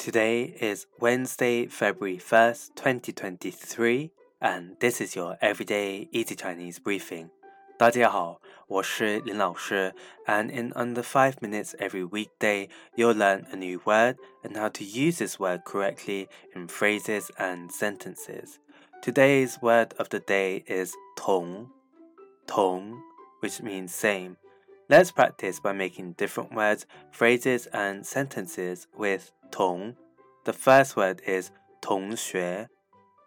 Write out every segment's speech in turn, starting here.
Today is Wednesday, February 1st, 2023, and this is your everyday easy Chinese briefing. 大家好，我是林老师, and in under 5 minutes every weekday, you'll learn a new word and how to use this word correctly in phrases and sentences. Today's word of the day is 同,同, which means same. Let's practice by making different words, phrases, and sentences with 同. The first word is 同学,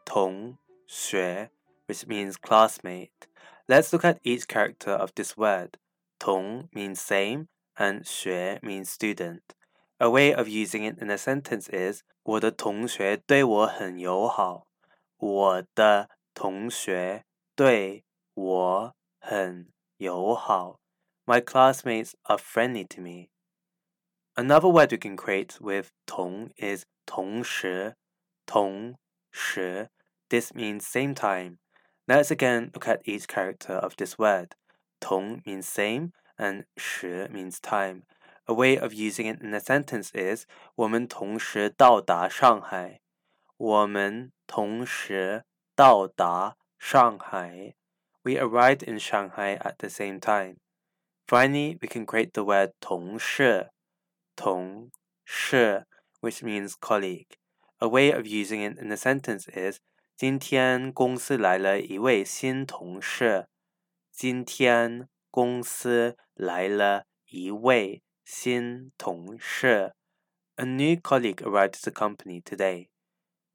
同学, which means classmate. Let's look at each character of this word. 同 means same and 学 means student. A way of using it in a sentence is 我的同学对我很友好。我的同学对我很友好。 my classmates are friendly to me. Another word we can create with 同 is 同时,同时. This means same time. Let's again look at each character of this word. 同 means same and 时 means time. A way of using it in a sentence is 我们同时到达上海。我们同时到达上海。We arrived in Shanghai at the same time. Finally, we can create the word 同事,同事, which means colleague. A way of using it in a sentence is 今天公司来了一位新同事。今天公司来了一位新同事。A new colleague arrived at the company today.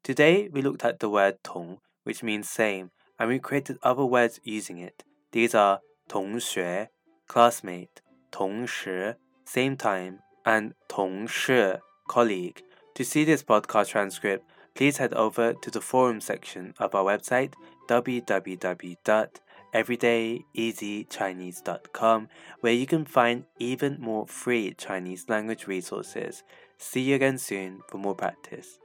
Today, we looked at the word 同, which means same, and we created other words using it. These are 同学 classmate, 同时 same time, and 同事 colleague. To see this podcast transcript, please head over to the forum section of our website www.everydayeasychinese.com where you can find even more free Chinese language resources. See you again soon for more practice.